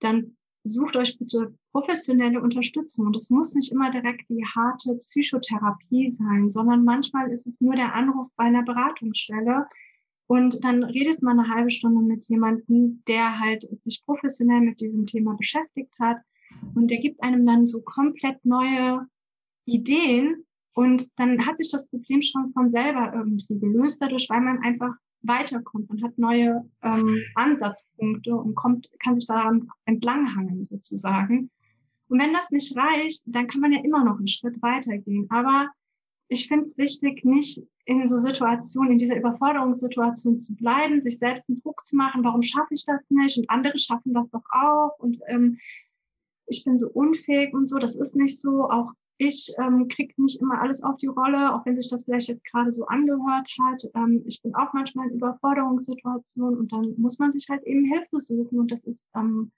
dann sucht euch bitte professionelle Unterstützung. Und es muss nicht immer direkt die harte Psychotherapie sein, sondern manchmal ist es nur der Anruf bei einer Beratungsstelle. Und dann redet man eine halbe Stunde mit jemandem, der halt sich professionell mit diesem Thema beschäftigt hat. Und der gibt einem dann so komplett neue Ideen. Und dann hat sich das Problem schon von selber irgendwie gelöst, dadurch, weil man einfach weiterkommt. Man hat neue ähm, Ansatzpunkte und kommt, kann sich daran entlanghangeln sozusagen. Und wenn das nicht reicht, dann kann man ja immer noch einen Schritt weitergehen. Aber ich finde es wichtig, nicht in so Situationen, in dieser Überforderungssituation zu bleiben, sich selbst einen Druck zu machen, warum schaffe ich das nicht und andere schaffen das doch auch und ähm, ich bin so unfähig und so, das ist nicht so. Auch ich ähm, kriege nicht immer alles auf die Rolle, auch wenn sich das vielleicht jetzt gerade so angehört hat. Ähm, ich bin auch manchmal in Überforderungssituationen und dann muss man sich halt eben Hilfe suchen und das ist ähm,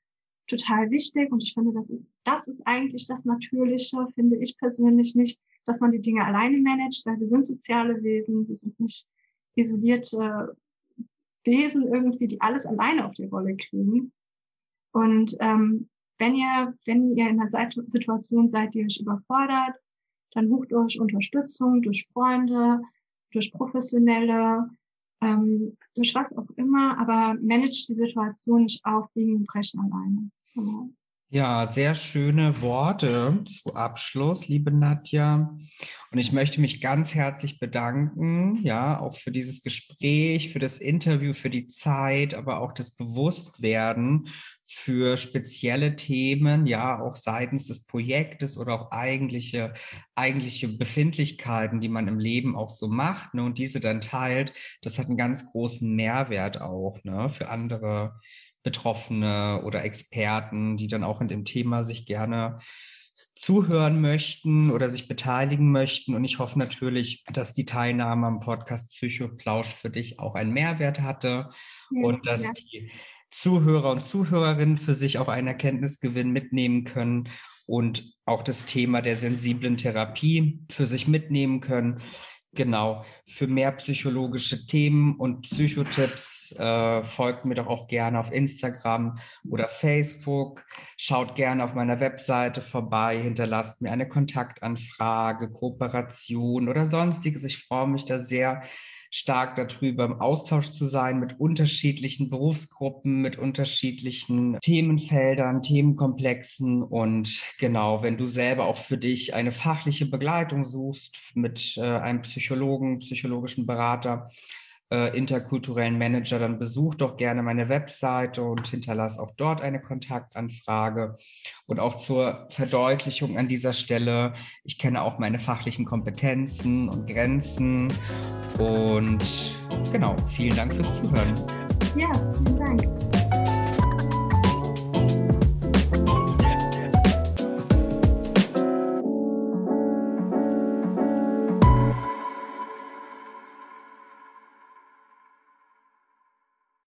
total wichtig und ich finde, das ist, das ist eigentlich das Natürliche, finde ich persönlich nicht, dass man die Dinge alleine managt, weil wir sind soziale Wesen, wir sind nicht isolierte Wesen irgendwie, die alles alleine auf die Rolle kriegen. Und ähm, wenn ihr, wenn ihr in einer Situation seid, die euch überfordert, dann sucht euch Unterstützung durch Freunde, durch Professionelle, ähm, durch was auch immer, aber managt die Situation nicht auf wegen Brechen alleine. Genau. Ja, sehr schöne Worte zu Abschluss, liebe Nadja. Und ich möchte mich ganz herzlich bedanken, ja, auch für dieses Gespräch, für das Interview, für die Zeit, aber auch das Bewusstwerden für spezielle Themen, ja, auch seitens des Projektes oder auch eigentliche, eigentliche Befindlichkeiten, die man im Leben auch so macht, ne, und diese dann teilt. Das hat einen ganz großen Mehrwert auch, ne, für andere Betroffene oder Experten, die dann auch in dem Thema sich gerne zuhören möchten oder sich beteiligen möchten. Und ich hoffe natürlich, dass die Teilnahme am Podcast Psychoplausch für dich auch einen Mehrwert hatte ja, und dass ja. die Zuhörer und Zuhörerinnen für sich auch einen Erkenntnisgewinn mitnehmen können und auch das Thema der sensiblen Therapie für sich mitnehmen können. Genau, für mehr psychologische Themen und Psychotipps äh, folgt mir doch auch gerne auf Instagram oder Facebook. Schaut gerne auf meiner Webseite vorbei, hinterlasst mir eine Kontaktanfrage, Kooperation oder sonstiges. Ich freue mich da sehr, stark darüber, im Austausch zu sein mit unterschiedlichen Berufsgruppen, mit unterschiedlichen Themenfeldern, Themenkomplexen. Und genau, wenn du selber auch für dich eine fachliche Begleitung suchst mit äh, einem Psychologen, psychologischen Berater, äh, interkulturellen Manager, dann besuch doch gerne meine Webseite und hinterlass auch dort eine Kontaktanfrage. Und auch zur Verdeutlichung an dieser Stelle, ich kenne auch meine fachlichen Kompetenzen und Grenzen. Und genau, vielen Dank fürs Zuhören. Ja, vielen Dank.